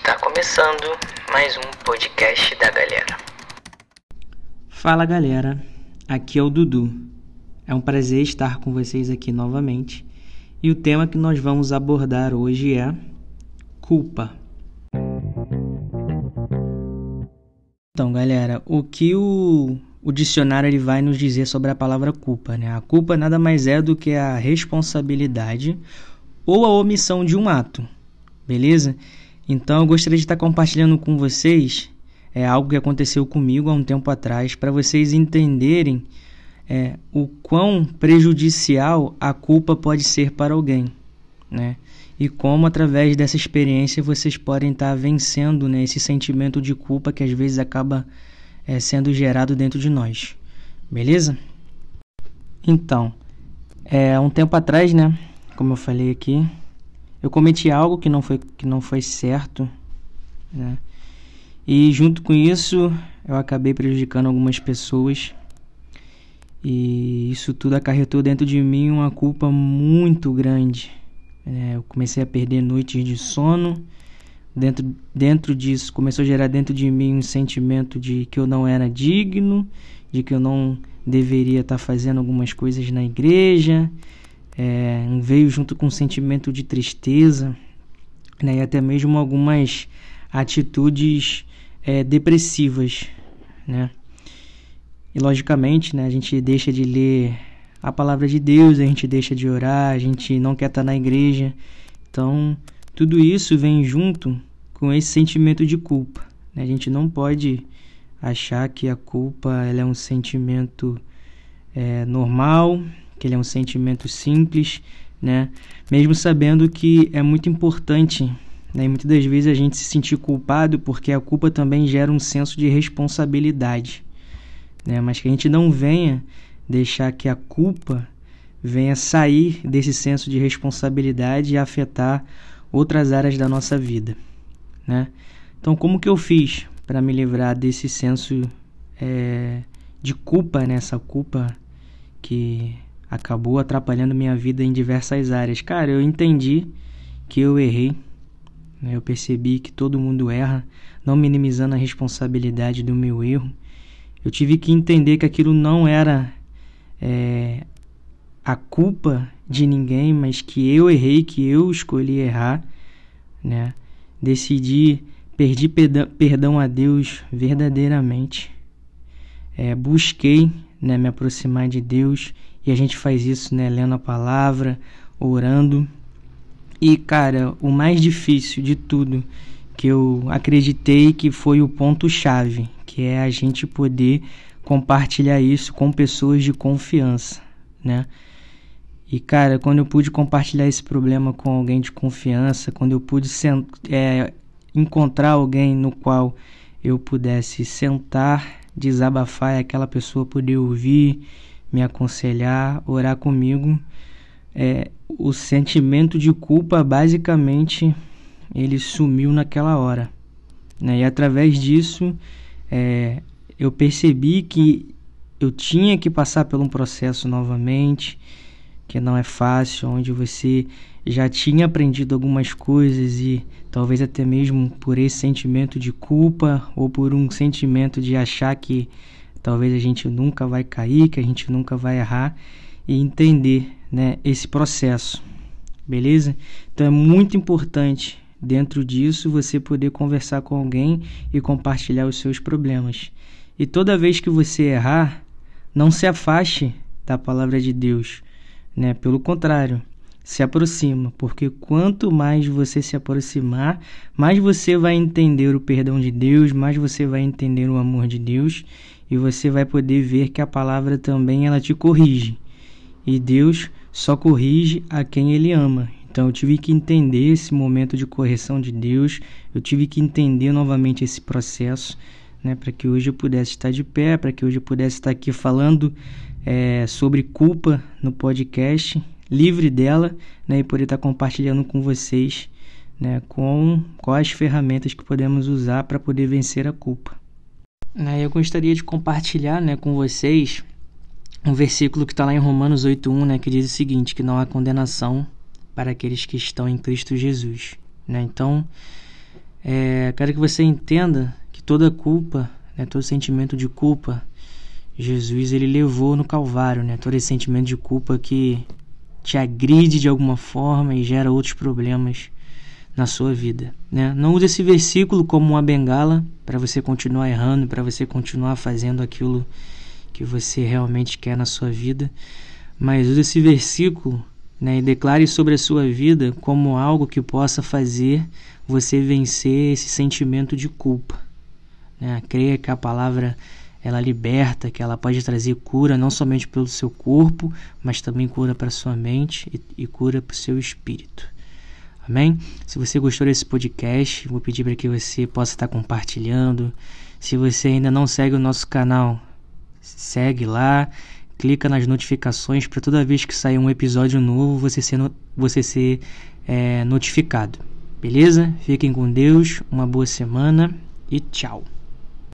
Está começando mais um podcast da galera. Fala galera, aqui é o Dudu. É um prazer estar com vocês aqui novamente. E o tema que nós vamos abordar hoje é culpa. Então, galera, o que o, o dicionário ele vai nos dizer sobre a palavra culpa, né? A culpa nada mais é do que a responsabilidade ou a omissão de um ato, beleza? Então, eu gostaria de estar compartilhando com vocês é algo que aconteceu comigo há um tempo atrás para vocês entenderem é, o quão prejudicial a culpa pode ser para alguém, né? E como através dessa experiência vocês podem estar vencendo né, esse sentimento de culpa que às vezes acaba é, sendo gerado dentro de nós, beleza? Então, é, um tempo atrás, né, como eu falei aqui, eu cometi algo que não foi que não foi certo, né? E junto com isso, eu acabei prejudicando algumas pessoas. E isso tudo acarretou dentro de mim uma culpa muito grande. É, eu comecei a perder noites de sono. Dentro, dentro disso, começou a gerar dentro de mim um sentimento de que eu não era digno, de que eu não deveria estar fazendo algumas coisas na igreja. É, veio junto com um sentimento de tristeza né, e até mesmo algumas atitudes é, depressivas, né? E logicamente, né, a gente deixa de ler a palavra de Deus, a gente deixa de orar, a gente não quer estar na igreja. Então, tudo isso vem junto com esse sentimento de culpa. Né? A gente não pode achar que a culpa ela é um sentimento é, normal, que ele é um sentimento simples, né? Mesmo sabendo que é muito importante né? E muitas das vezes a gente se sentir culpado porque a culpa também gera um senso de responsabilidade. Né? Mas que a gente não venha deixar que a culpa venha sair desse senso de responsabilidade e afetar outras áreas da nossa vida. Né? Então, como que eu fiz para me livrar desse senso é, de culpa, nessa né? culpa que acabou atrapalhando minha vida em diversas áreas? Cara, eu entendi que eu errei né? Eu percebi que todo mundo erra, não minimizando a responsabilidade do meu erro. Eu tive que entender que aquilo não era é, a culpa de ninguém, mas que eu errei, que eu escolhi errar, né? Decidi, perdi perdão a Deus verdadeiramente. É, busquei né, me aproximar de Deus e a gente faz isso né, lendo a palavra, orando. E, cara, o mais difícil de tudo que eu acreditei que foi o ponto-chave, que é a gente poder compartilhar isso com pessoas de confiança, né? E, cara, quando eu pude compartilhar esse problema com alguém de confiança, quando eu pude é, encontrar alguém no qual eu pudesse sentar, desabafar e aquela pessoa poder ouvir, me aconselhar, orar comigo, é, o sentimento de culpa basicamente ele sumiu naquela hora. Né? E através disso é, eu percebi que eu tinha que passar por um processo novamente, que não é fácil, onde você já tinha aprendido algumas coisas e talvez até mesmo por esse sentimento de culpa ou por um sentimento de achar que talvez a gente nunca vai cair, que a gente nunca vai errar e entender né, esse processo, beleza? Então é muito importante dentro disso você poder conversar com alguém e compartilhar os seus problemas. E toda vez que você errar, não se afaste da palavra de Deus, né? Pelo contrário, se aproxima, porque quanto mais você se aproximar, mais você vai entender o perdão de Deus, mais você vai entender o amor de Deus e você vai poder ver que a palavra também ela te corrige. E Deus só corrige a quem ele ama. Então eu tive que entender esse momento de correção de Deus, eu tive que entender novamente esse processo, né, para que hoje eu pudesse estar de pé, para que hoje eu pudesse estar aqui falando é, sobre culpa no podcast, livre dela, né, e poder estar compartilhando com vocês, né, com quais ferramentas que podemos usar para poder vencer a culpa. Né, eu gostaria de compartilhar, né, com vocês um versículo que está lá em Romanos 8.1, né, que diz o seguinte, que não há condenação para aqueles que estão em Cristo Jesus. Né? Então, É, quero que você entenda que toda culpa, né, todo sentimento de culpa, Jesus ele levou no Calvário, né? Todo esse sentimento de culpa que te agride de alguma forma e gera outros problemas na sua vida, né? Não use esse versículo como uma bengala para você continuar errando, para você continuar fazendo aquilo que você realmente quer na sua vida, mas use esse versículo né, e declare sobre a sua vida como algo que possa fazer você vencer esse sentimento de culpa. Né? Creia que a palavra ela liberta, que ela pode trazer cura não somente pelo seu corpo, mas também cura para sua mente e, e cura para o seu espírito. Amém? Se você gostou desse podcast, vou pedir para que você possa estar compartilhando. Se você ainda não segue o nosso canal, segue lá, clica nas notificações para toda vez que sair um episódio novo você ser, no, você ser é, notificado. Beleza? Fiquem com Deus, uma boa semana e tchau.